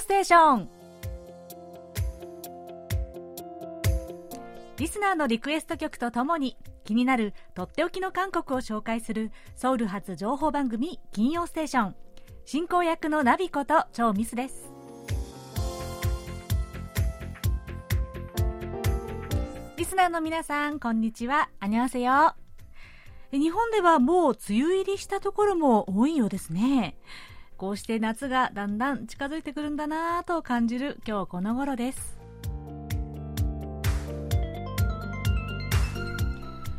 ステーション。リスナーのリクエスト曲とともに気になるとっておきの韓国を紹介するソウル発情報番組金曜ステーション。進行役のナビこと超ミスです。リスナーの皆さんこんにちは。アニョンセヨ日本ではもう梅雨入りしたところも多いようですね。こうして夏がだんだん近づいてくるんだなぁと感じる今日この頃です。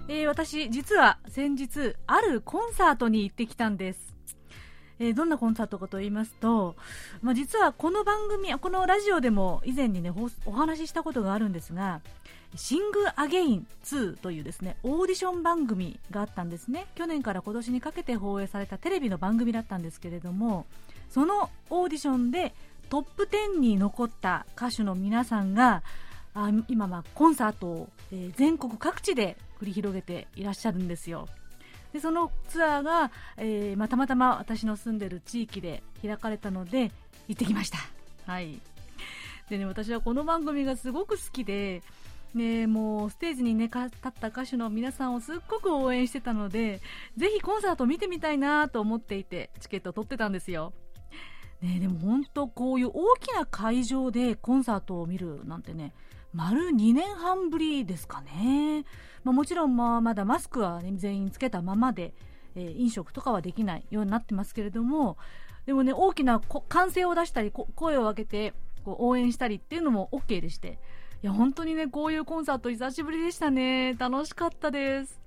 えー、私実は先日あるコンサートに行ってきたんです、えー、どんなコンサートかと言いますと、まあ、実はこの番組このラジオでも以前にねお話ししたことがあるんですがシングアゲイン2というですねオーディション番組があったんですね。去年から今年にかけて放映されたテレビの番組だったんですけれどもそのオーディションでトップ10に残った歌手の皆さんがあ今はコンサートを、え、全国各地で繰り広げていらっしゃるんですよ。でそのツアーが、えーまあ、たまたま私の住んでる地域で開かれたので行ってきました。はい。でね私はこの番組がすごく好きでね、もうステージに、ね、立った歌手の皆さんをすっごく応援してたのでぜひコンサート見てみたいなと思っていてチケットを取ってたんですよ、ね、でも本当こういう大きな会場でコンサートを見るなんてね丸2年半ぶりですかね、まあ、もちろんまあまだマスクは、全員つけたままで、えー、飲食とかはできないようになってますけれどもでもね大きな歓声を出したり声を上げてこう応援したりっていうのも OK でして。いや本当にねこういうコンサート久しぶりでしたね。楽しかったです。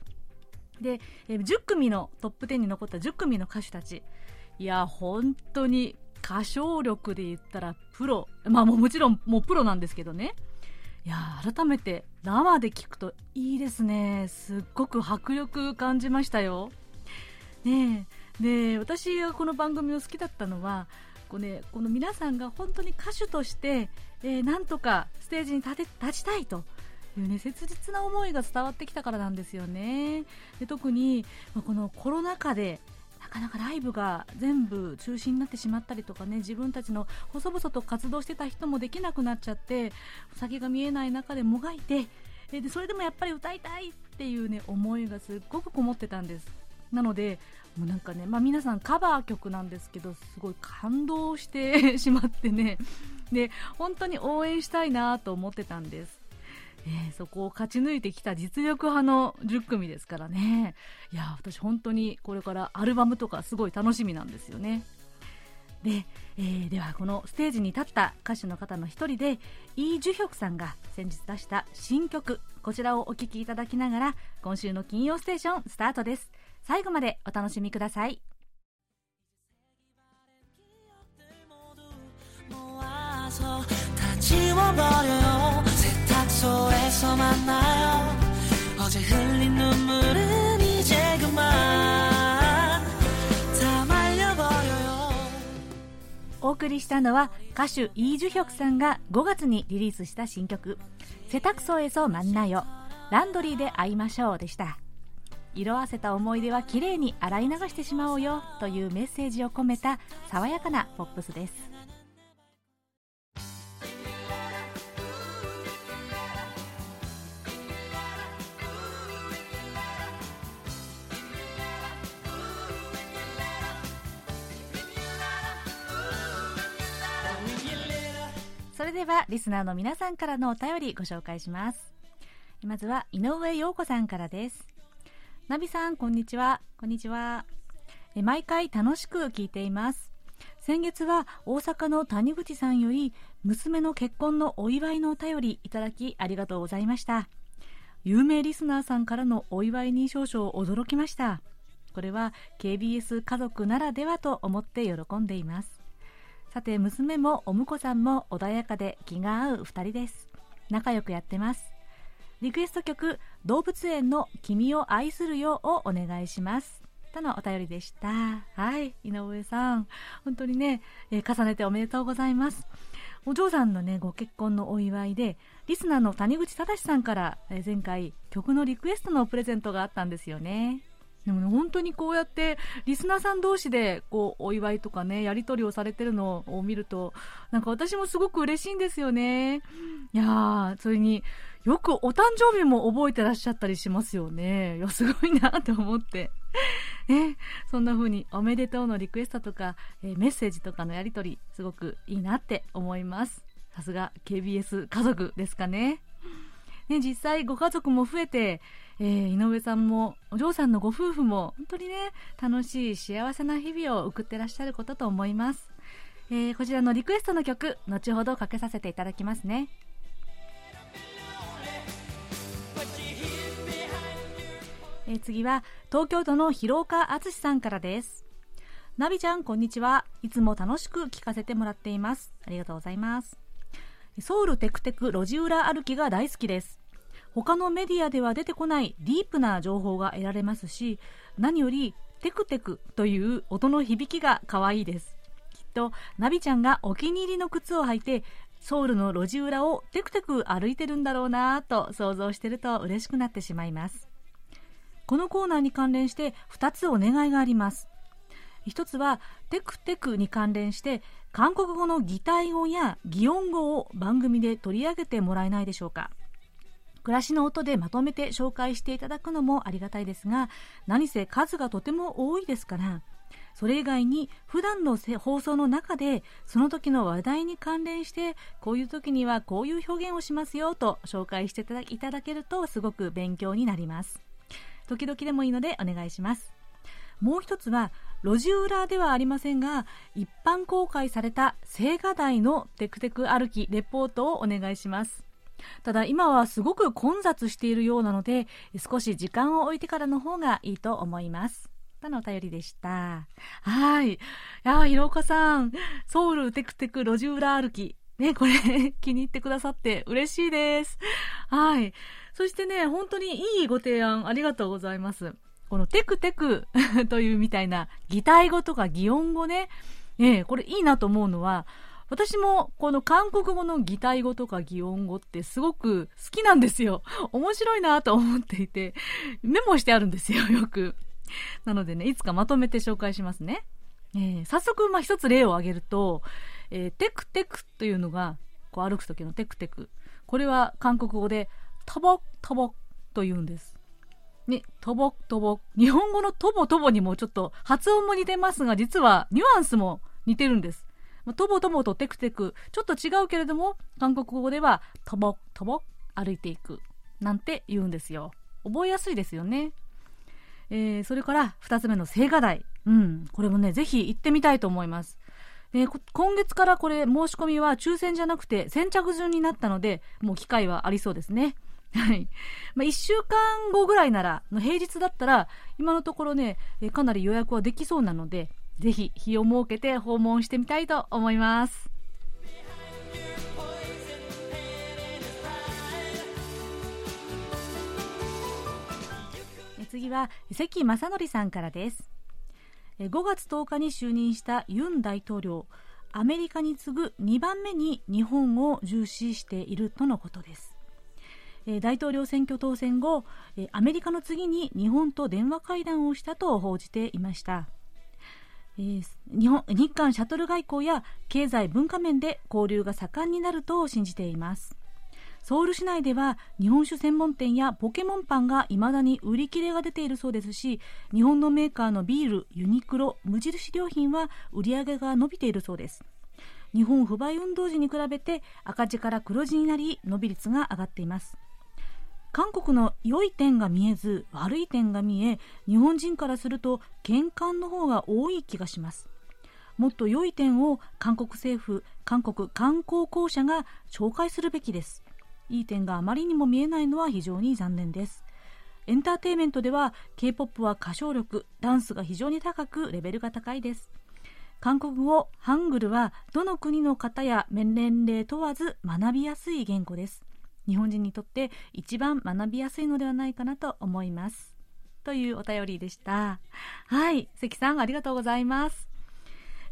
で、えー、10組のトップ10に残った10組の歌手たち。いや本当に歌唱力で言ったらプロ。まあももちろんもうプロなんですけどね。いや改めて生で聞くといいですね。すっごく迫力感じましたよ。ねで私がこの番組を好きだったのはこう、ね、この皆さんが本当に歌手として、えー、なんとかステージに立て立ちたいと。いうね切実な思いが伝わってきたからなんですよね。で特に、まあ、このコロナ禍でかなかライブが全部中止になってしまったりとかね自分たちの細々と活動してた人もできなくなっちゃって先が見えない中でもがいてでそれでもやっぱり歌いたいっていうね思いがすっごくこもってたんです。なのでもうなんかね、まあ、皆さんカバー曲なんですけどすごい感動してしまってね。で本当に応援したいなと思ってたんです。えー、そこを勝ち抜いてきた実力派の10組ですからね。いや私本当にこれからアルバムとかすごい楽しみなんですよね。で,、えー、ではこのステージに立った歌手の方の一人でイ・ジュヒョクさんが先日出した新曲こちらをお聴きいただきながら今週の金曜ステーションスタートです。最後までお楽しみください立ち上がれよ 숙소에서 만나요 어제 흘린 눈물은 이제 그만 다 말려버려요 お送りしたのは歌手イ・ジュヒョクさんが5月にリリースした新曲「セタクソエソマンナヨランドリーで会いましょう」でした色あせた思い出はきれいに洗い流してしまおうよというメッセージを込めた爽やかなポップスです それではリスナーの皆さんからのお便りご紹介します。まずは井上陽子さんからです。ナビさんこんにちは。こんにちは。毎回楽しく聞いています。先月は大阪の谷口さんより娘の結婚のお祝いのお便りいただきありがとうございました。有名リスナーさんからのお祝いに少々驚きました。これは KBS 家族ならではと思って喜んでいます。さて娘もお婿さんも穏やかで気が合う2人です。仲良くやってます。リクエスト曲動物園の君を愛するよをお願いします。とのお便りでした。はい井上さん。本当にね、えー、重ねておめでとうございます。お嬢さんのねご結婚のお祝いでリスナーの谷口忠さんから、えー、前回曲のリクエストのプレゼントがあったんですよね。でもね、本当にこうやって、リスナーさん同士で、こう、お祝いとかね、やり取りをされてるのを見ると、なんか私もすごく嬉しいんですよね。いやー、それに、よくお誕生日も覚えてらっしゃったりしますよね。いや、すごいなと思って。ね、そんな風におめでとうのリクエストとか、えー、メッセージとかのやり取り、すごくいいなって思います。さすが KBS 家族ですかね。ね、実際ご家族も増えて、えー、井上さんもお嬢さんのご夫婦も本当にね楽しい幸せな日々を送ってらっしゃることと思います、えー、こちらのリクエストの曲後ほどかけさせていただきますね。えー、次は東京都の広岡敦さんからです。ナビちゃんこんにちは。いつも楽しく聞かせてもらっています。ありがとうございます。ソウルテクテク路地裏歩きが大好きです。他のメディアでは出てこないディープな情報が得られますし何よりテクテクという音の響きが可愛いです。きっとナビちゃんがお気に入りの靴を履いてソウルの路地裏をテクテク歩いてるんだろうなと想像してると嬉しくなってしまいます。このコーナーに関連して2つお願いがあります。1つはテクテクに関連して韓国語の擬態語や擬音語を番組で取り上げてもらえないでしょうか。暮らしの音でまとめて紹介していただくのもありがたいですが何せ数がとても多いですからそれ以外に普段の放送の中でその時の話題に関連してこういう時にはこういう表現をしますよと紹介していただけるとすごく勉強になります。時々でもいいのでお願いします。もう一つは路地裏ではありませんが一般公開された青瓦台のテクテク歩きレポートをお願いします。ただ今はすごく混雑しているようなので少し時間を置いてからの方がいいと思います。とのお便りでした。はい。いやひろおかさん。ソウルテクテク路地裏歩き。ねこれ 気に入ってくださって嬉しいです。はい。そしてね本当にいいご提案ありがとうございます。このテクテク というみたいな擬態語とか擬音語ね、えこれいいなと思うのは、私もこの韓国語の擬態語とか擬音語ってすごく好きなんですよ。面白いなと思っていて、メモしてあるんですよ、よく。なのでね、いつかまとめて紹介しますね。えー、早速、まあ、一つ例を挙げると、えー、テクテクというのが、こう歩く時のテクテク。これは韓国語で、タボタボと言うんです。ね、とぼとぼ。日本語のとぼとぼにもちょっと発音も似てますが、実はニュアンスも似てるんです。とぼとぼとテクテク、ちょっと違うけれども、韓国語では、とぼとぼ歩いていく。なんて言うんですよ。覚えやすいですよね。えー、それから2つ目の青瓦台。うん、これもね、ぜひ行ってみたいと思います。えー、今月からこれ申し込みは抽選じゃなくて先着順になったので、もう機会はありそうですね。はい。まあ、1週間後ぐらいなら、の平日だったら、今のところね、かなり予約はできそうなので、ぜひ日を設けて訪問してみたいと思います。次は関正則さんからです5月10日に就任したユン大統領アメリカに次ぐ2番目に日本を重視しているとのことです大統領選挙当選後アメリカの次に日本と電話会談をしたと報じていました、えー、日本日韓シャトル外交や経済文化面で交流が盛んになると信じています。ソウル市内では日本酒専門店やポケモンパンがいまだに売り切れが出ているそうですし日本のメーカーのビールユニクロ無印良品は売り上げが伸びているそうです。日本不買運動時に比べて赤字から黒字になり伸び率が上がっています。韓国の良い点が見えず悪い点が見え日本人からすると喧嘩の方が多い気がします。もっと良い点を韓国政府韓国観光公社が紹介するべきです。いい点があまりにも見えないのは非常に残念です。エンターテインメントでは K-POP は歌唱力ダンスが非常に高くレベルが高いです。韓国語ハングルはどの国の方や年齢問わず学びやすい言語です。日本人にとって一番学びやすいのではないかなと思いますというお便りでしたはい関さんありがとうございます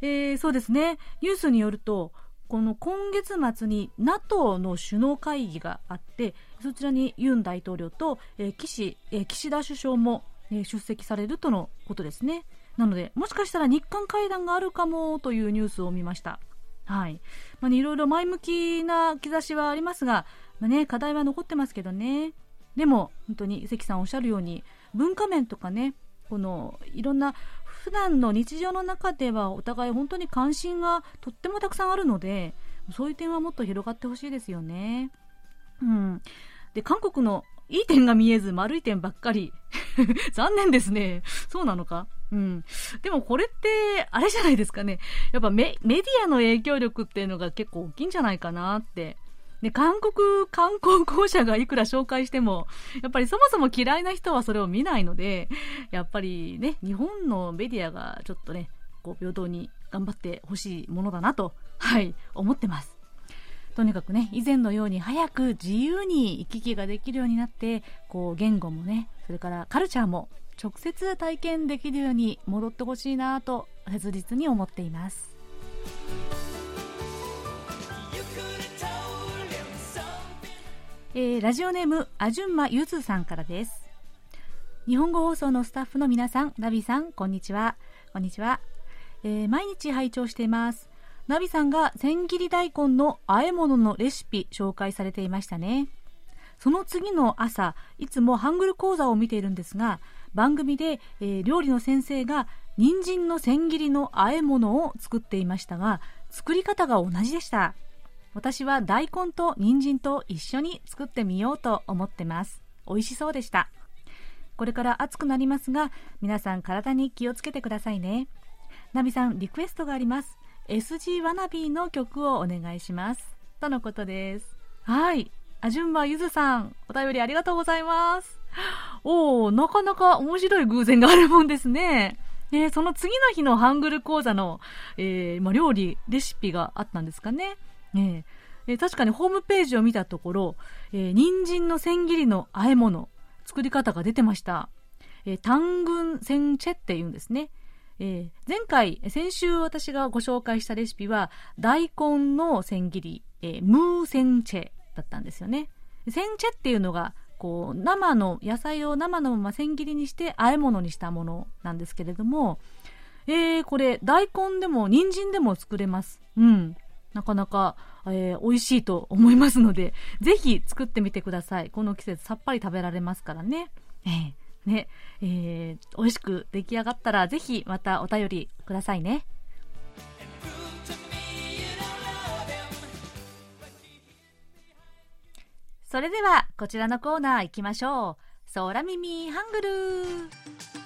えー、そうですねニュースによるとこの今月末に NATO の首脳会議があってそちらにユン大統領と、えー、岸えー、岸田首相もえ出席されるとのことですね。なので、もしかしたら日韓会談があるかもというニュースを見ました。はい。まあ、ね、いろいろ前向きな兆しはありますが、まあ、ね、課題は残ってますけどね。でも、本当に関さんおっしゃるように、文化面とかね、このいろんな普段の日常の中ではお互い本当に関心がとってもたくさんあるのでそういう点はもっと広がってほしいですよね。うん、で韓国のいい点が見えず悪い点ばっかり 残念ですねそうなのか？うん。でもこれって、あれじゃないですかね。やっぱメディアの影響力っていうのが結構大きいんじゃないかなってで、韓国 観光公社がいくら紹介しても、やっぱりそもそも嫌いな人はそれを見ないので、やっぱりね、日本のメディアがちょっとね、こう平等に頑張ってほしいものだなと、はい、思ってます。とにかくね、以前のように早く自由に行き来ができるようになって、こう言語もね、それからカルチャーも直接体験できるように戻ってほしいなと切実に思っています。えー、ラジオネームアジュンマユズさんからです。日本語放送のスタッフの皆さんナビさんこんにちは。こんにちは、えー、毎日拝聴しています。ナビさんが千切り大根の和え物のレシピ紹介されていましたね。その次の朝いつもハングル講座を見ているんですが番組で、えー、料理の先生が人参の千切りの和え物を作っていましたが作り方が同じでした。私は大根と人参と一緒に作ってみようと思ってます。美味しそうでした。これから暑くなりますが皆さん体に気をつけてくださいね。ナビさんリクエストがあります。SG ワナビーの曲をお願いします。とのことです。はい。あじゅんばゆずさんお便りありがとうございます。おおなかなか面白い偶然があるもんですね。えー、その次の日のハングル講座の、えーまあ、料理、レシピがあったんですかね。え、確かにホームページを見たところ、えー、人参の千切りの和え物、作り方が出てました。えー、単軍千チェって言うんですね。えー、前回、先週私がご紹介したレシピは、大根の千切り、えー、ムーセンチェだったんですよね。センチェっていうのが、こう、生の、野菜を生のまま千切りにして和え物にしたものなんですけれども、えー、これ、大根でも人参でも作れます。うん。なかなか、えー、美味しいと思いますので、ぜひ作ってみてください。この季節さっぱり食べられますからね。えー、ね、えー、美味しく出来上がったら、ぜひまたお便りくださいね。それでは、こちらのコーナー行きましょう。空耳ハングル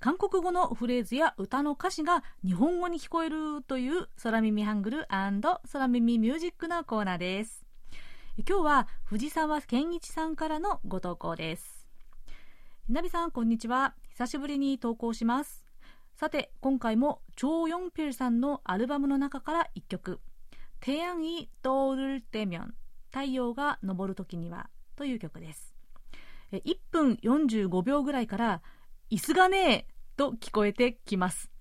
韓国語のフレーズや歌の歌詞が日本語に聞こえるという空耳ハングル空耳ミュージックのコーナーです。今日は藤沢健一さんからのご投稿です。なびさん、こんにちは。久しぶりに投稿します。さて、今回もチョー・ヨンピルさんのアルバムの中から1曲、태양이떠오를때면太陽が昇る時にはという曲です。1分45秒ぐらいから 椅子がねえと聞こえてきます。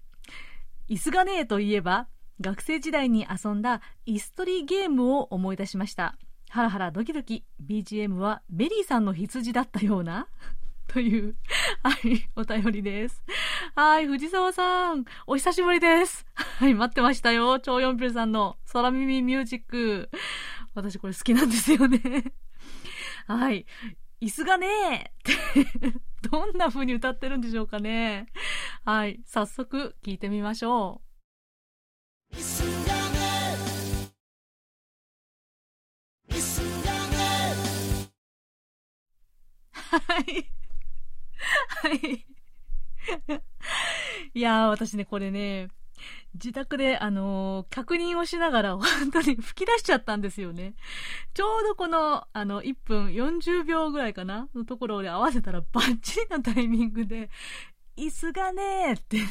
椅子がねえといえば、学生時代に遊んだ椅子取りゲームを思い出しました。ハラハラドキドキ、BGM はメリーさんの羊だったようなという、はい、お便りです。はい、藤沢さん、お久しぶりです。はい、待ってましたよ。チョー・ヨンピルさんの空耳ミュージック。私これ好きなんですよね。はい。椅子がねって どんな風に歌ってるんでしょうかね。はい。早速聞いてみましょう。はい。はい。いやー、私ね、これね、自宅で、あのー、確認をしながら、本当に吹き出しちゃったんですよね。ちょうどこの、あの、1分40秒ぐらいかなのところで合わせたらバッチリなタイミングで、椅子がねーってね、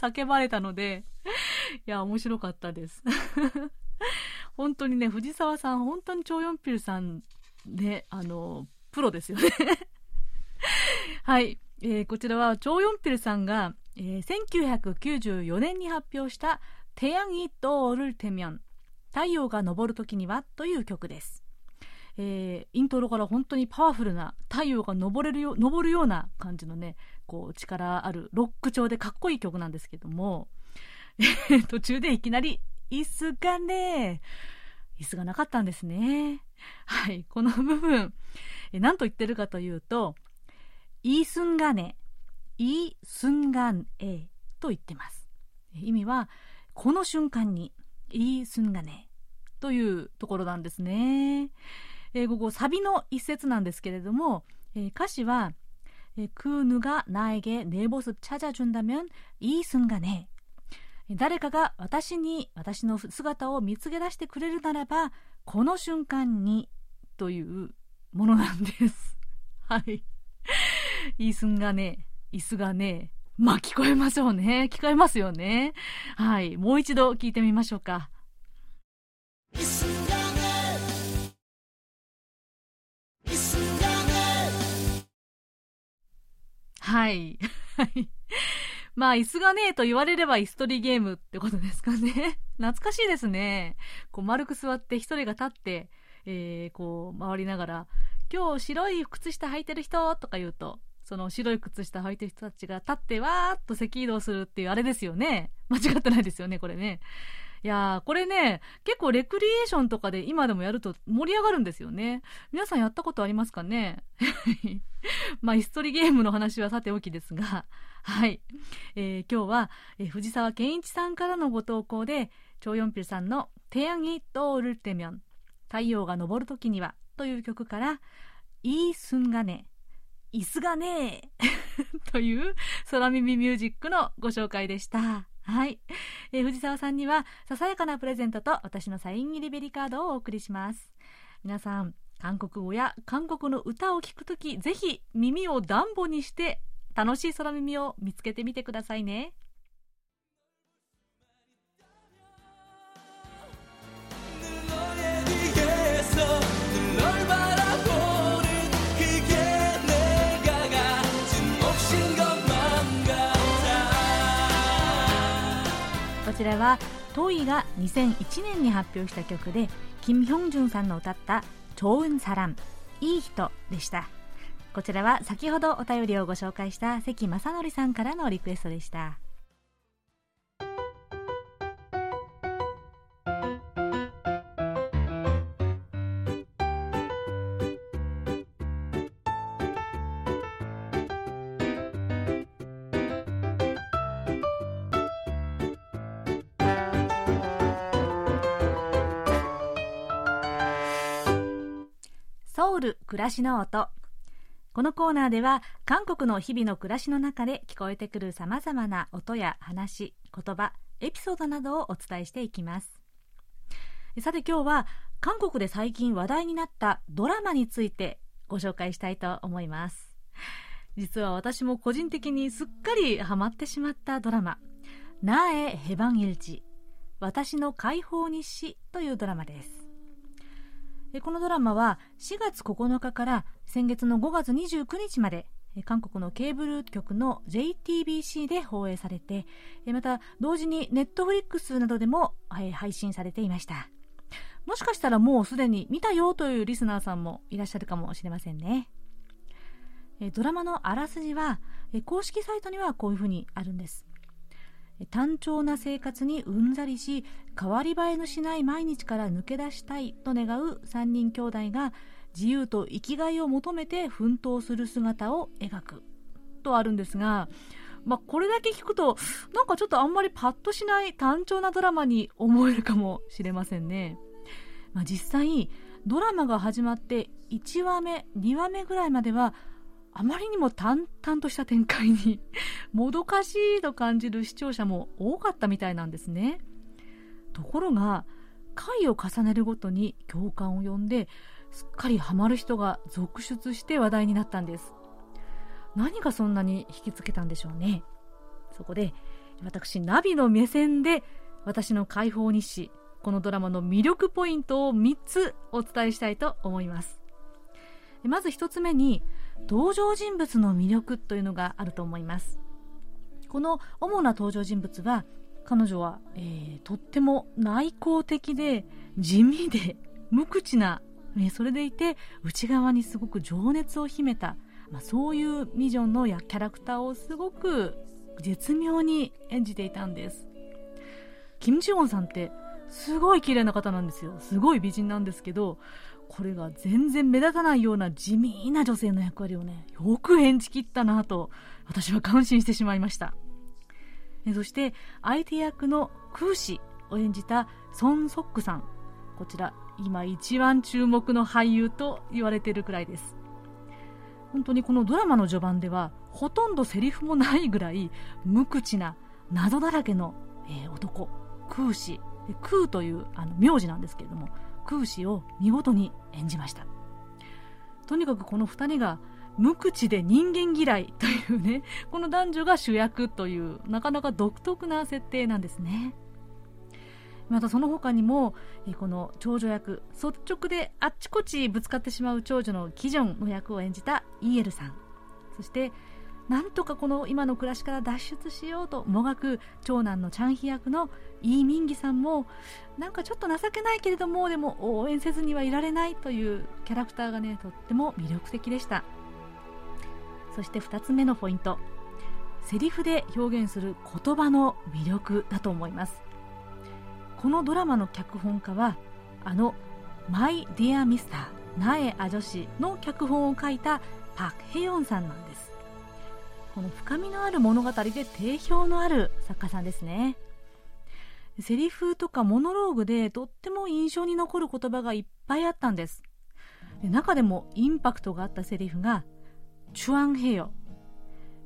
叫ばれたので、いや、面白かったです。本当にね、藤沢さん、本当に超四ピルさんで、あの、プロですよね はい。えー、こちらは、超四ピルさんが、えー、1994年に発表した「태양이떠오를테면太陽が昇る時には」という曲です、 えー、イントロから本当にパワフルな太陽が昇れるよ昇るような感じのねこう力あるロック調でかっこいい曲なんですけども途中でいきなり椅子がね椅子がなかったんですねはいこの部分え何と言ってるかというとイースンガネ イ・スンガ・と言ってます。意味はこの瞬間にい・スンガというところなんですね、えー、ここサビの一節なんですけれども、えー、歌詞は그누가나에게내모습찾아준다면이순간에誰かが私に私の姿を見つけ出してくれるならばこの瞬間にというものなんです。はい。いい순간에 椅子がね、まあ聞こえましょうね。聞こえますよね。はい。もう一度聞いてみましょうか。はい。まあ、椅子がねえと言われれば椅子取りゲームってことですかね。懐かしいですね。こう、丸く座って一人が立って、えー、こう、回りながら、今日白い靴下履いてる人とか言うと、その白い靴下履いてる人たちが立ってわーっと赤移動するっていうあれですよね。間違ってないですよね、これね。いやー、これね、結構レクリエーションとかで今でもやると盛り上がるんですよね。皆さんやったことありますかね？まあ、椅子取りゲームの話はさておきですが、はい。えー、今日は、えー、藤沢健一さんからのご投稿で、チョヨンピルさんの、テアギトールテミョン、太陽が昇るときには、という曲から、イースンガネ、椅子がね という空耳ミュージックのご紹介でした。はい、えー、藤沢さんにはささやかなプレゼントと私のサイン入りベリーカードをお送りします。皆さん韓国語や韓国の歌を聴くときぜひ耳を暖房にして楽しい空耳を見つけてみてくださいね。ちらはトイが2001年に発表した曲でキム・ヒョンジュンさんの歌った「超運サランいい人」でした。こちらは先ほどお便りをご紹介した関正則さんからのリクエストでした。ソウル暮らしの音。このコーナーでは韓国の日々の暮らしの中で聞こえてくるさまざまな音や話言葉エピソードなどをお伝えしていきます。さて今日は韓国で最近話題になったドラマについてご紹介したいと思います。実は私も個人的にすっかりハマってしまったドラマ「ナエ・ヘバン・イルチ私の解放日誌」というドラマです。このドラマは4月9日から先月の5月29日まで韓国のケーブル局の JTBC で放映されてまた同時にネットフリックスなどでも配信されていました。もしかしたらもうすでに見たよというリスナーさんもいらっしゃるかもしれませんね。ドラマのあらすじは公式サイトにはこういうふうにあるんです。単調な生活にうんざりし変わり映えのしない毎日から抜け出したいと願う3人兄弟が自由と生きがいを求めて奮闘する姿を描く。とあるんですが、まあ、これだけ聞くとなんかちょっとあんまりパッとしない単調なドラマに思えるかもしれませんね、まあ、実際ドラマが始まって1話目2話目ぐらいまではあまりにも淡々とした展開に もどかしいと感じる視聴者も多かったみたいなんですね。ところが回を重ねるごとに共感を呼んですっかりハマる人が続出して話題になったんです。何がそんなに引きつけたんでしょうね。そこで私ナビの目線で私の解放日誌このドラマの魅力ポイントを3つお伝えしたいと思います。まず1つ目に登場人物の魅力というのがあると思います。この主な登場人物は彼女は、えー、とっても内向的で地味で無口なそれでいて内側にすごく情熱を秘めた、まあ、そういうミジョンのキャラクターをすごく絶妙に演じていたんです。キム・ジウォンさんってすごい綺麗な方なんですよ。すごい美人なんですけどこれが全然目立たないような地味な女性の役割をねよく演じきったなと私は感心してしまいました。そして相手役のクーシを演じたソン・ソックさん。こちら今一番注目の俳優と言われているくらいです。本当にこのドラマの序盤ではほとんどセリフもないぐらい無口な謎だらけの、えー、男。空詞空というあの名字なんですけれども空詞を見事に演じました。とにかくこの2人が無口で人間嫌いというねこの男女が主役というなかなか独特な設定なんですね。またその他にもこの長女役率直であっちこっちぶつかってしまう長女のキジョンの役を演じたイエルさん。そしてなんとかこの今の暮らしから脱出しようともがく長男のチャンヒ役のイー・ミンギさんもなんかちょっと情けないけれどもでも応援せずにはいられないというキャラクターがねとっても魅力的でした。そして2つ目のポイントセリフで表現する言葉の魅力だと思います。このドラマの脚本家はあの「マイ・ディア・ミスター苗あ女子」の脚本を書いたパク・ヘヨンさんなんです。この深みのある物語で定評のある作家さんですね。セリフとかモノローグでとっても印象に残る言葉がいっぱいあったんです。で中でもインパクトがあったセリフが「チュアンヘヨ」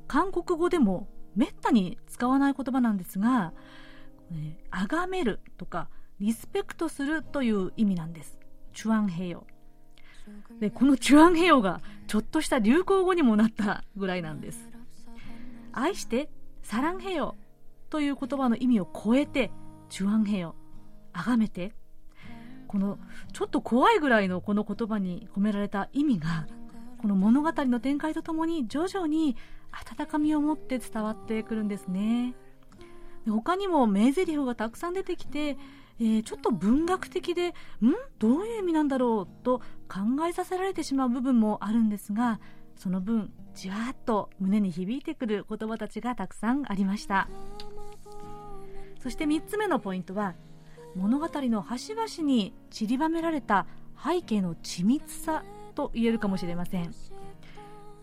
韓国語でもめったに使わない言葉なんですが「あがめる」とか「リスペクトする」という意味なんです。チュアンヘヨ。でこのチュアンヘヨがちょっとした流行語にもなったぐらいなんです。愛してサランヘヨという言葉の意味を超えてチュアンヘヨ崇めてこのちょっと怖いぐらいのこの言葉に込められた意味がこの物語の展開とともに徐々に温かみを持って伝わってくるんですね。他にも名台詞がたくさん出てきて、えー、ちょっと文学的でん？どういう意味なんだろう？と考えさせられてしまう部分もあるんですがその分じわっと胸に響いてくる言葉たちがたくさんありました。そして3つ目のポイントは物語の端々に散りばめられた背景の緻密さと言えるかもしれません。こ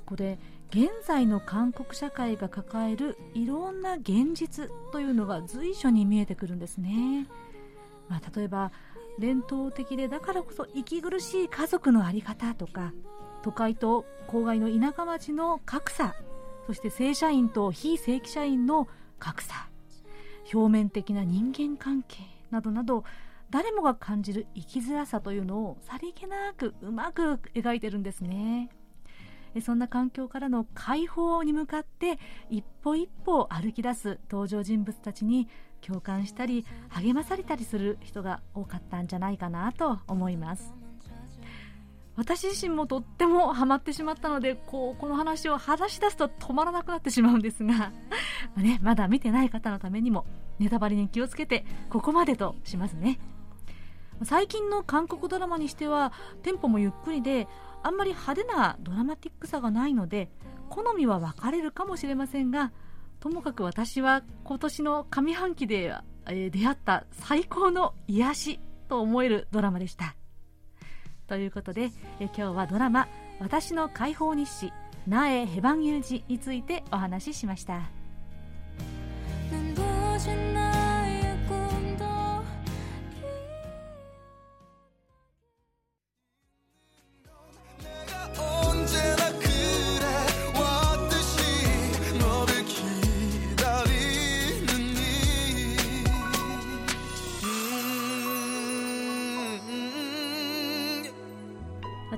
こで現在の韓国社会が抱えるいろんな現実というのが随所に見えてくるんですね、まあ、例えば伝統的でだからこそ息苦しい家族の在り方とか都会と郊外の田舎町の格差そして正社員と非正規社員の格差表面的な人間関係などなど誰もが感じる生きづらさというのをさりげなくうまく描いてるんですね。そんな環境からの解放に向かって一歩一歩歩き出す登場人物たちに共感したり励まされたりする人が多かったんじゃないかなと思います。私自身もとってもハマってしまったのでこうこの話を話し出すと止まらなくなってしまうんですが まね、まだ見てない方のためにもネタバレに気をつけてここまでとしますね。最近の韓国ドラマにしてはテンポもゆっくりであんまり派手なドラマティックさがないので好みは分かれるかもしれませんがともかく私は今年の上半期で、え出会った最高の癒しと思えるドラマでした。ということで、え今日はドラマ「私の解放日誌苗ヘバンユージ」についてお話ししました。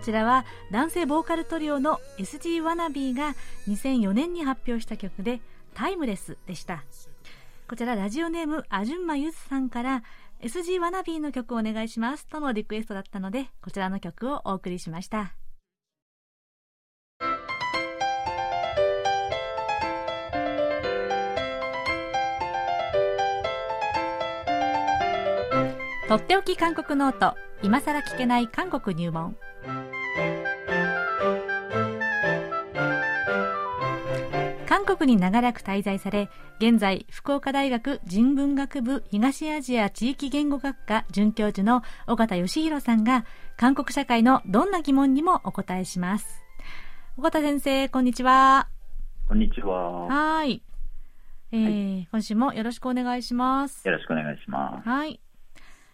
ちらは男性ボーカルトリオの SG ワナビーが2004年に発表した曲でタイムレスでした。こちらラジオネームアジュンマユズさんから SG ワナビーの曲をお願いしますとのリクエストだったのでこちらの曲をお送りしました。とっておき韓国ノート。今さら聞けない韓国入門。韓国に長らく滞在され現在福岡大学人文学部東アジア地域言語学科准教授の尾形義弘さんが韓国社会のどんな疑問にもお答えします。尾形先生こんにちは。こんにちは。はい。えー、はい、今週もよろしくお願いします。よろしくお願いします。はい。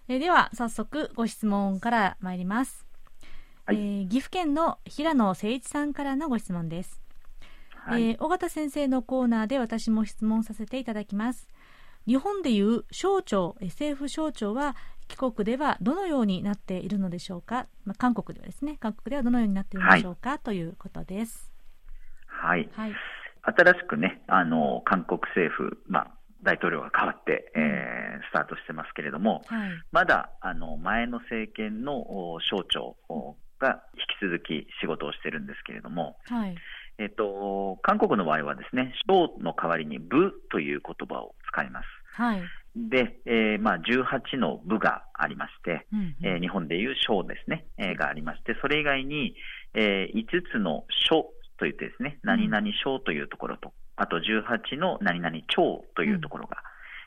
えー、では早速ご質問から参ります、はい、えー、岐阜県の平野誠一さんからのご質問です、はい、えー、尾形先生のコーナーで私も質問させていただきます。日本でいう省庁政府省庁は帰国ではどのようになっているのでしょうか、まあ、韓国ではですね。韓国ではどのようになっているのでしょうか、はい、ということです。はい、はい、新しくねあの韓国政府、まあ、大統領が変わって、えー、スタートしてますけれども、はい、まだあの前の政権の省庁が引き続き仕事をしてるんですけれども、はい、えっと、韓国の場合はですね、省の代わりに部という言葉を使います。はい、で、えーまあ、18の部がありまして、うんうん、えー、日本でいう省ですね、えー、がありまして、それ以外に、えー、5つの省といってですね、何々省というところと、あと18の何々町というところが、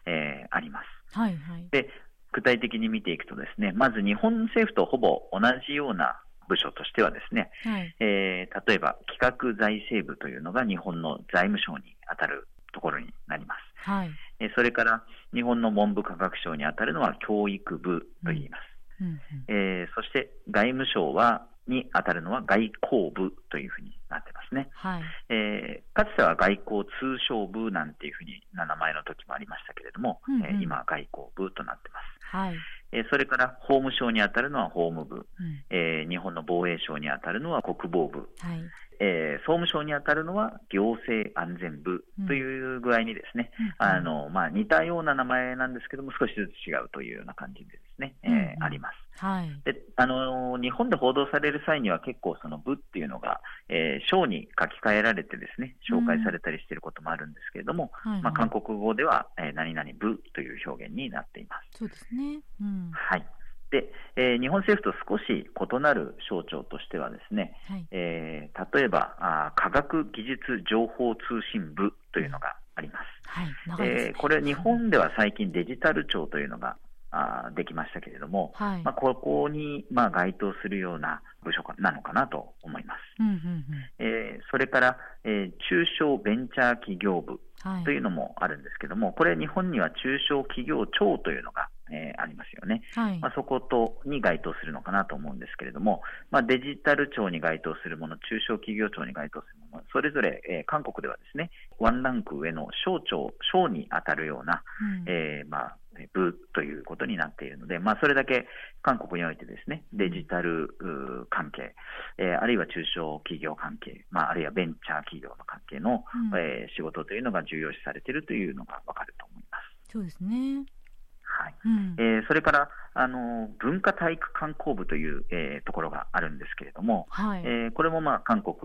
うん、えー、あります。はいはい、で具体的に見ていくとですね、まず日本政府とほぼ同じような部署としてはですね、はい、えー、例えば企画財政部というのが日本の財務省に当たるところになります。はい、えそれから日本の文部科学省に当たるのは教育部と言います。うんうんうん、えー、そして外務省はに当たるのは外交部というふうになってますね。はい、えー、かつては外交通商部なんていうふうに名前の時もありましたけれども、うんうん、えー、今は外交部となってます。はい、えー、それから法務省に当たるのは法務部、うん、えー、日本の防衛省に当たるのは国防部、はい、えー、総務省に当たるのは行政安全部という具合にですね、うん、あのまあ、似たような名前なんですけども、少しずつ違うというような感じでですね、うん、えー、あります。はい、であの日本で報道される際には結構その部っていうのが、えー、省に書き換えられてですね紹介されたりしていることもあるんですけれども、うん。はいはい、まあ、韓国語では、えー、何々部という表現になっています。そうですね、うん、はいで、えー、日本政府と少し異なる省庁としてはですね、はい、えー、例えばあ科学技術情報通信部というのがあります。はい、えー、これ日本では最近デジタル庁というのがあできましたけれども、はい、まあ、ここに、まあ、該当するような部署なのかなと思います。うんうんうん、えー、それから、えー、中小ベンチャー企業部というのもあるんですけども、これ日本には中小企業庁というのがえー、ありますよね、はい、まあ、そことに該当するのかなと思うんですけれども、まあ、デジタル庁に該当するもの、中小企業庁に該当するもの、それぞれ、えー、韓国ではですね、ワンランク上の省庁、省に当たるような、うん、えー、まあ、部ということになっているので、まあ、それだけ韓国においてですね、デジタル関係、えー、あるいは中小企業関係、まあ、あるいはベンチャー企業の関係の、うん、えー、仕事というのが重要視されているというのがわかると思います。そうですね。はい。うん、えー、それからあの文化体育観光部という、えー、ところがあるんですけれども、はい、えー、これも、まあ、韓国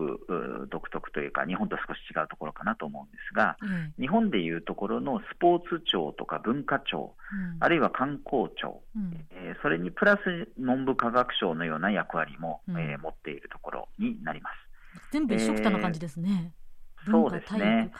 独特というか日本と少し違うところかなと思うんですが、うん、日本でいうところのスポーツ庁とか文化庁、うん、あるいは観光庁、うん、えそれにプラス文部科学省のような役割も、え持っているところになります。全部一緒くたな感じですね。そうですね。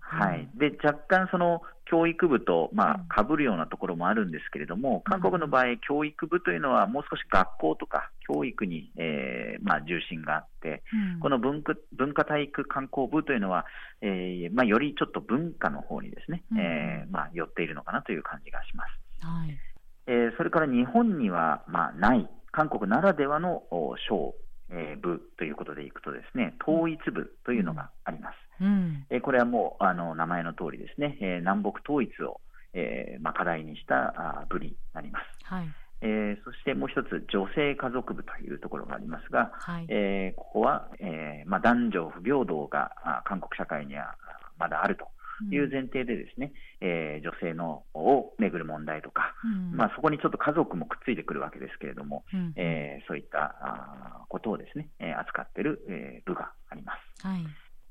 はい。で、若干その教育部と、まあ、被るようなところもあるんですけれども、韓国の場合、教育部というのはもう少し学校とか教育に、えー、まあ、重心があって、うん、この文化文化体育観光部というのは、えー、まあ、よりちょっと文化の方にですね、うん、えー、まあ、寄っているのかなという感じがします。はい。えー、それから日本には、まあ、ない、韓国ならではの省、えー、部ということでいくとですね、統一部というのがあります。うん、えこれはもうあの名前の通りですね、えー、南北統一を、えーまあ、課題にしたあ部になります。はい。えー、そしてもう一つ、女性家族部というところがありますが、はい、えー、ここは、えーまあ、男女不平等があ韓国社会にはまだあるという前提でですね、うん、えー、女性のをめぐる問題とか、うん、まあ、そこにちょっと家族もくっついてくるわけですけれども、うん、えー、そういったあことをですね、えー、扱っている、えー、部があります。はい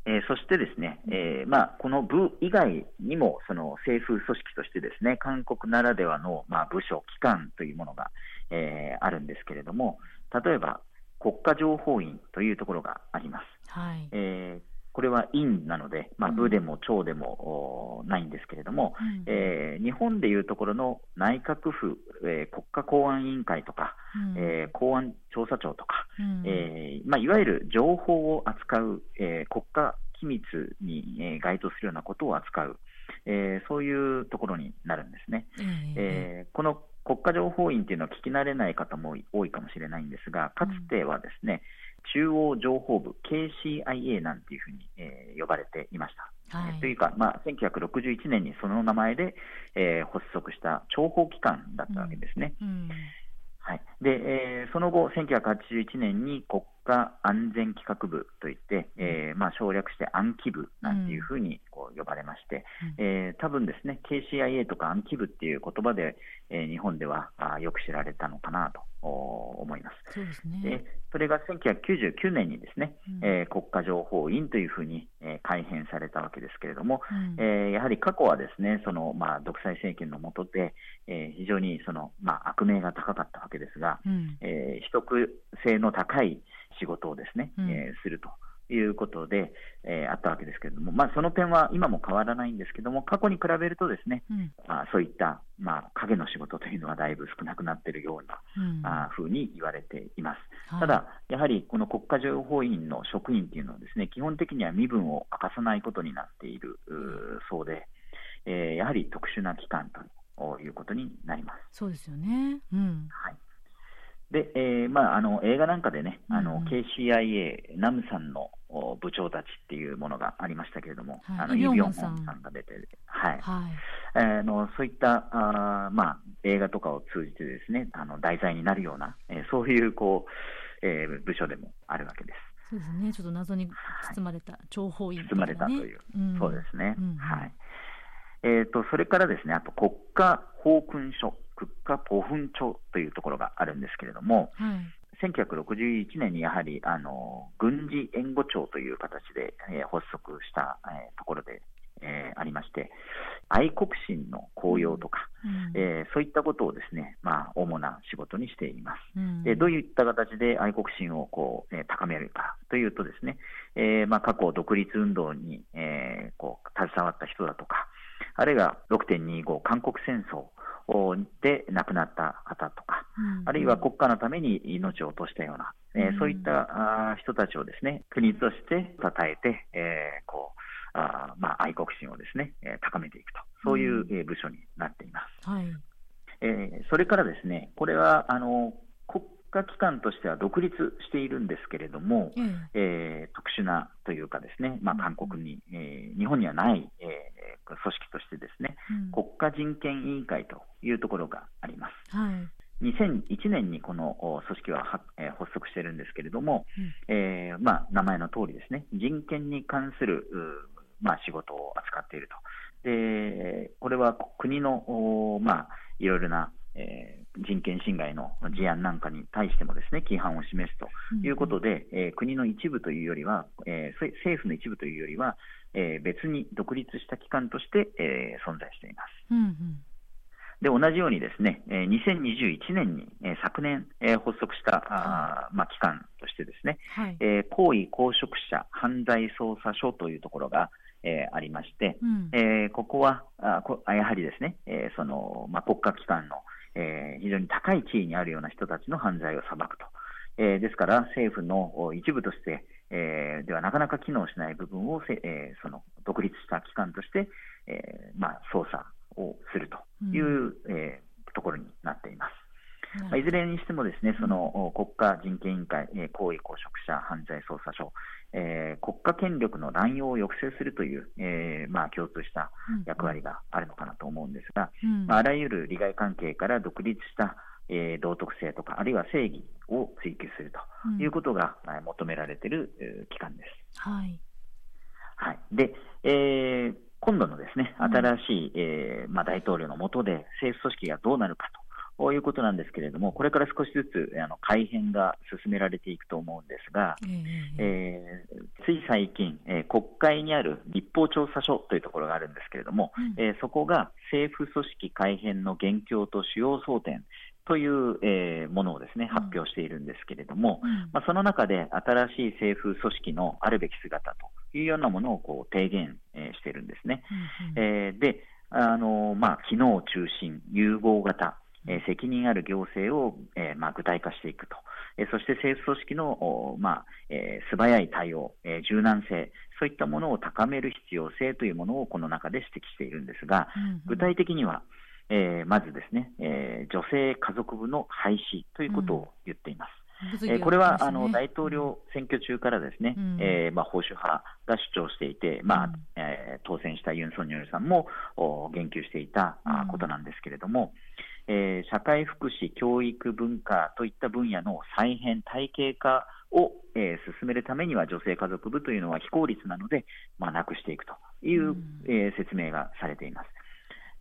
えー、そしてですね、えーまあ、この部以外にもその政府組織としてですね韓国ならではの、まあ、部署、機関というものが、えー、あるんですけれども、例えば国家情報院というところがあります。はいえーこれは院なので、まあ、部でも庁でも、ないんですけれども、うん、えー、日本でいうところの内閣府、えー、国家公安委員会とか、うん、えー、公安調査庁とか、うん、えまあ、いわゆる情報を扱う、え国家機密に、え該当するようなことを扱う、えそういうところになるんですね。えこの国家情報院というのは聞き慣れない方も多いかもしれないんですが、かつてはですね、中央情報部 KCIA なんていうふうに、えー、呼ばれていました。はい、というか、まあ、1961年にその名前で、えー、発足した諜報機関だったわけですね。うんうんはいでえー、その後、1981年に国家安全企画部といって、えーまあ、省略して暗記部なんていうふうにこう呼ばれまして、うん、えー、多分ですね KCIA とか暗記部っていう言葉で、えー、日本ではあよく知られたのかなと思います。そうですね、でそれが1999年にですね、うん、えー、国家情報院というふうに、えー、改編されたわけですけれども、うん、えー、やはり過去はですねその、まあ、独裁政権の下で、えー、非常にその、まあ、悪名が高かったわけですが、うん、えー、秘匿性の高い仕事をですね、うん、えー、すると。いうことで、えー、あったわけですけれども、まあ、その点は今も変わらないんですけども、過去に比べるとですね、うん、まあ、そういった、まあ、影の仕事というのはだいぶ少なくなっているような、うん、あふうに言われています。はい、ただ、やはりこの国家情報院の職員というのはですね、基本的には身分を明かさないことになっているそうで、えー、やはり特殊な機関ということになります。そうですよね。うん。はい。で、えーまあ、あの映画なんかでね、あの KCIA、ナムさんの部長たちっていうものがありましたけれども、はい、あのイ・ビョンホンさんが出て、はい、はい、えー、のそういったあ、まあ、映画とかを通じてですねあの題材になるような、えー、そういうこう、えー、部署でもあるわけです。そうですね、ちょっと謎に包まれた、諜報員、ね、包まれたという、うん、そうですね。うん、はい。えーと、それからですね、あと国家法訓書、国家ポフン庁というところがあるんですけれども、はい、1961年にやはりあの軍事援護庁という形で、えー、発足した、えー、ところで、えー、ありまして、愛国心の高揚とか、うん、えー、そういったことをですね、まあ、主な仕事にしています。うん、でどういった形で愛国心をこう、えー、高めるかというとですね、えーまあ、過去独立運動に、えー、こう携わった人だとか、あるいは6.25韓国戦争で亡くなった方とか、うん、あるいは国家のために命を落としたような、えー、そういった人たちをですね国として称えて、えー、こうあまあ、愛国心をですね、え高めていくと、そういう、え部署になっています。はい。えー、それからですね、これはあの国家機関としては独立しているんですけれども、うん、えー、特殊なというかですね、まあ、韓国に、えー、日本にはない、えー、組織としてですね、うん、国家人権委員会というところがあります。はい。2001年にこの組織はは、えー、発足しているんですけれども、うん、えー、まあ、名前の通りですね、人権に関する、まあ、仕事を扱っていると。で、これは国の、まあ、いろいろなえー、人権侵害の事案なんかに対してもですね規範を示すということで、うん、えー、国の一部というよりは、えー、政府の一部というよりは、え別に独立した機関として、え存在しています。うんうん。で同じようにですね、え2021年に、え昨年、え発足した、あまあ、機関としてですね、はい、え高位公職者犯罪捜査所というところが、えー、ありまして、うん、えー、ここはあこやはりですね、えー、そのまあ、国家機関の、えー、非常に高い地位にあるような人たちの犯罪を裁くと、えー、ですから政府の一部として、えー、ではなかなか機能しない部分をせ、えー、その独立した機関として、えーまあ、捜査をするという、うん、えー、ところになっています。まあ、いずれにしてもですね、その国家人権委員会、えー、行為公職者犯罪捜査所、えー、国家権力の乱用を抑制するという、えーまあ、共通した役割があるのかなと思うんですが、うん。まあ、あらゆる利害関係から独立した、えー、道徳性とか、あるいは正義を追求するということが、うん、求められている、えー、機関です。はい、はい、で、えー、今度のですね新しい、えーまあ、大統領の下で政府組織がどうなるかと。こういうことなんですけれども、これから少しずつあの改変が進められていくと思うんですが、えー、えー、つい最近、えー、国会にある立法調査所というところがあるんですけれども、うん、えー、そこが政府組織改変の元凶と主要争点という、えー、ものをですね、発表しているんですけれども、うん、まあ、その中で新しい政府組織のあるべき姿というようなものをこう提言、えー、しているんですね。うんうん、えー、で、あのまあ、機能中心、融合型、え責任ある行政を、えまあ、具体化していくと、えそして政府組織の、まあえ素早い対応、え柔軟性、そういったものを高める必要性というものをこの中で指摘しているんですが、具体的には、えー、まずですね、えー、女性家族部の廃止ということを言っています。うん、えー、これは、あの大統領選挙中からですね、うん、えー、まあ、保守派が主張していて、まあ、うん、えー、当選したユン・ソンニョルさんも言及していた、うん、ことなんですけれども、えー、社会福祉、教育、文化といった分野の再編、体系化を、えー、進めるためには女性家族部というのは非効率なので、まあ、なくしていくという、えー、説明がされています。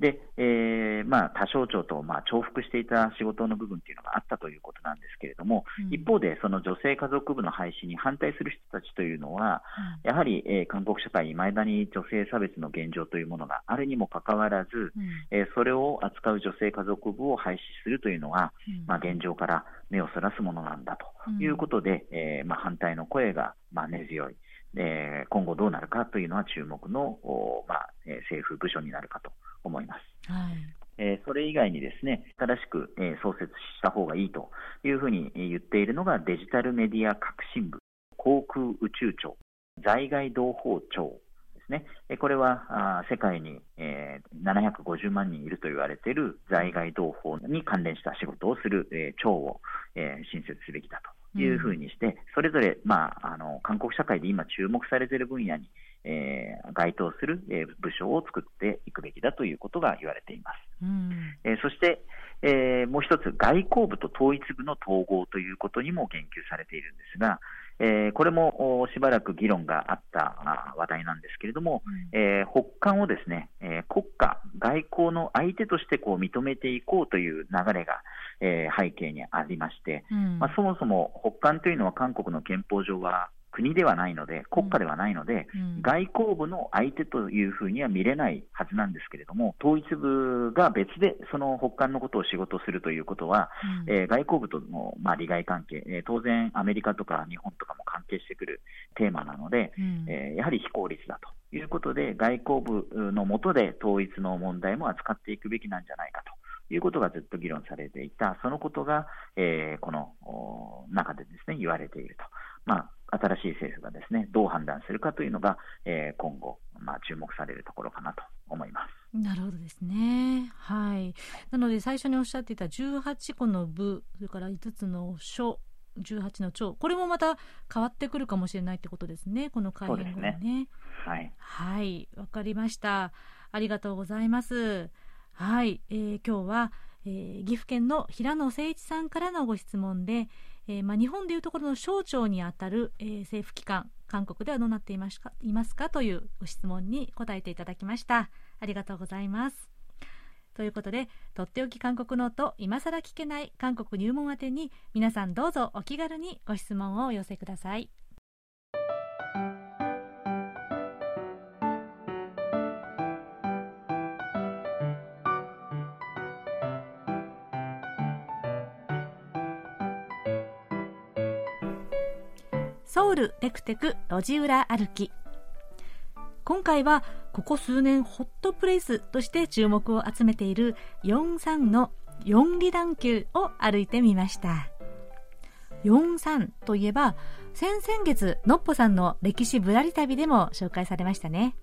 で、えー、まあ、他省庁と、まあ、重複していた仕事の部分っていうのがあったということなんですけれども、うん、一方で、その女性家族部の廃止に反対する人たちというのは、うん、やはり、えー、韓国社会にだに女性差別の現状というものがあるにもかかわらず、うん、えー、それを扱う女性家族部を廃止するというのは、まあ、現状から目をそらすものなんだということで、えまあ、反対の声が、まあ、根強い。え今後どうなるかというのは注目の、まあ、政府部署になるかと思います。はいえー、それ以外にですね、正しく、えー、創設した方がいいというふうに言っているのがデジタルメディア革新部、航空宇宙庁、在外同胞庁ですね。これはあ世界に、えー、750万人いると言われている在外同胞に関連した仕事をする、えー、庁を、えー、新設すべきだというふうにして、それぞれ、まあ、あの韓国社会で今注目されている分野にえー、該当する、えー、部署を作っていくべきだということが言われています。うん、えー、そして、えもう一つ、外交部と統一部の統合ということにも言及されているんですが、えこれもしばらく議論があった話題なんですけれども、うん、え北韓をですね、え国家、外交の相手としてこう認めていこうという流れが、え背景にありまして、うん、まあ、そもそも北韓というのは韓国の憲法上は国ではないので、国家ではないので、うん、外交部の相手というふうには見れないはずなんですけれども、統一部が別でその北韓のことを仕事するということは、うん、えー、外交部との、まあ、利害関係、えー、当然、アメリカとか日本とかも関係してくるテーマなので、うん、えー、やはり非効率だということで、外交部の下で統一の問題も扱っていくべきなんじゃないかと。いうことがずっと議論されていた、そのことが、えー、この中でですね言われていると。まあ、新しい政府がですね、どう判断するかというのが、えー、今後、まあ、注目されるところかなと思います。なるほどですね。はい。なので、最初におっしゃっていた18個の部、それから5つの書、18の長、これもまた変わってくるかもしれないってことですね、この改編後ね。ねはい。はい、わかりました。ありがとうございます。はい、えー、今日は、えー、岐阜県の平野誠一さんからのご質問で、えー、ま、日本でいうところの省庁にあたる、えー、政府機関韓国ではどうなっていますかいますかというご質問に答えていただきました。ありがとうございます。ということでとっておき韓国ノート今さら聞けない韓国入門宛てに皆さんどうぞお気軽にご質問をお寄せください。ソウルテクテク路地裏歩き。今回はここ数年ホットプレイスとして注目を集めている43の四里段丘を歩いてみました。43といえば先々月のっぽさんの歴史ぶらり旅でも紹介されましたね。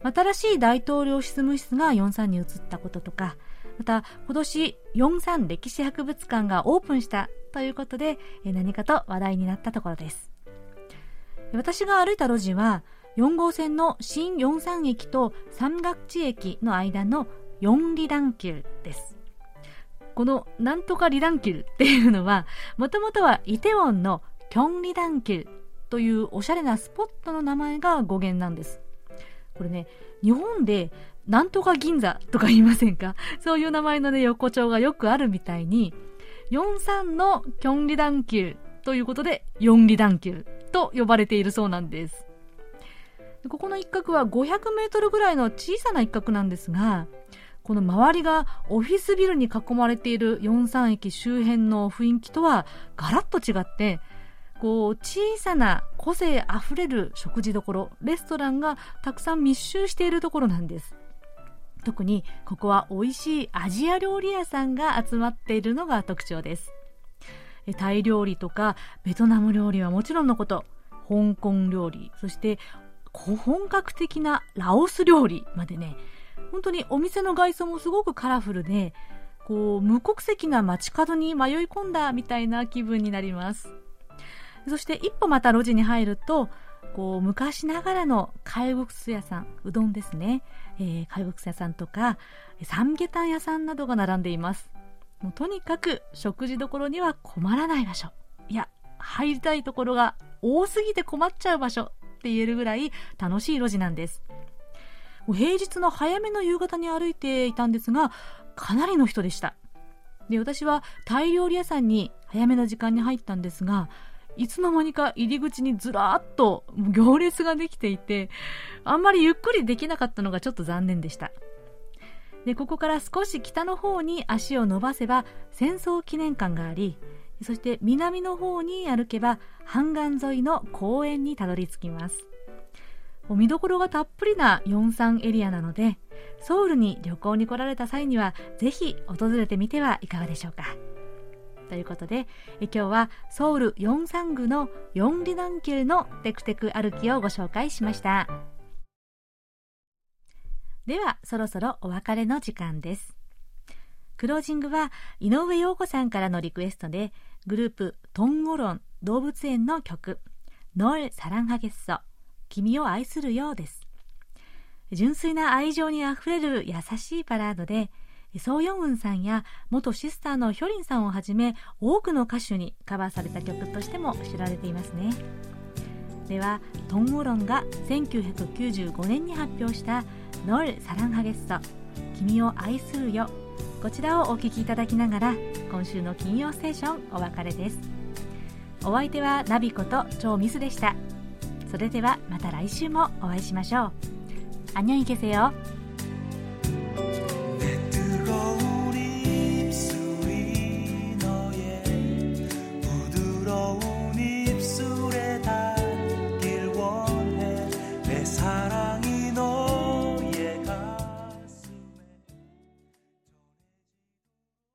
新しい大統領執務室が43に移ったこととかまた今年43歴史博物館がオープンしたということで何かと話題になったところです。私が歩いた路地は4号線の新四三駅と三岳地駅の間の四里段丘です。このなんとか里段丘っていうのは、もともとはイテウォンのキョン里段丘というおしゃれなスポットの名前が語源なんです。これね、日本でなんとか銀座とか言いませんか？そういう名前のね、横丁がよくあるみたいに、43のキョンリ段丘ということで、四里段丘と呼ばれているそうなんです。ここの一角は500メートルぐらいの小さな一角なんですが、この周りがオフィスビルに囲まれている四三駅周辺の雰囲気とはガラッと違って、こう小さな個性あふれる食事どころ、レストランがたくさん密集しているところなんです。特にここは美味しいアジア料理屋さんが集まっているのが特徴です。タイ料理とかベトナム料理はもちろんのこと、香港料理、そして本格的なラオス料理までね、本当にお店の外装もすごくカラフルで、こう、無国籍な街角に迷い込んだみたいな気分になります。そして一歩また路地に入ると、こう、昔ながらの貝国屋さん、うどんですね。えー、貝国屋さんとか、サムゲタン屋さんなどが並んでいます。もうとにかく食事どころには困らない場所。いや、入りたいところが多すぎて困っちゃう場所って言えるぐらい楽しい路地なんです。平日の早めの夕方に歩いていたんですが、かなりの人でした。で、私はタイ料理屋さんに早めの時間に入ったんですが、いつの間にか入り口にずらーっと行列ができていて、あんまりゆっくりできなかったのがちょっと残念でした。で、ここから少し北の方に足を伸ばせば戦争記念館があり、そして南の方に歩けば半岸沿いの公園にたどり着きます。見どころがたっぷりなヨンサンエリアなので、ソウルに旅行に来られた際には、ぜひ訪れてみてはいかがでしょうか。ということで、え今日はソウルヨンサングのヨンリナンキルのテクテク歩きをご紹介しました。では、そろそろお別れの時間です。クロージングは井上陽子さんからのリクエストで、グループトンゴロン動物園の曲、ノル・サランハゲッソ君を愛するようです。純粋な愛情にあふれる優しいバラードで、ソーヨンウンさんや元シスターのヒョリンさんをはじめ多くの歌手にカバーされた曲としても知られていますね。では、トンゴロンが1995年に発表したノルサランハゲッソ君を愛するよこちらをお聴きいただきながら今週の金曜ステーションお別れですお相手はナビこと超ミスでしたそれではまた来週もお会いしましょうアニョンイケセヨロ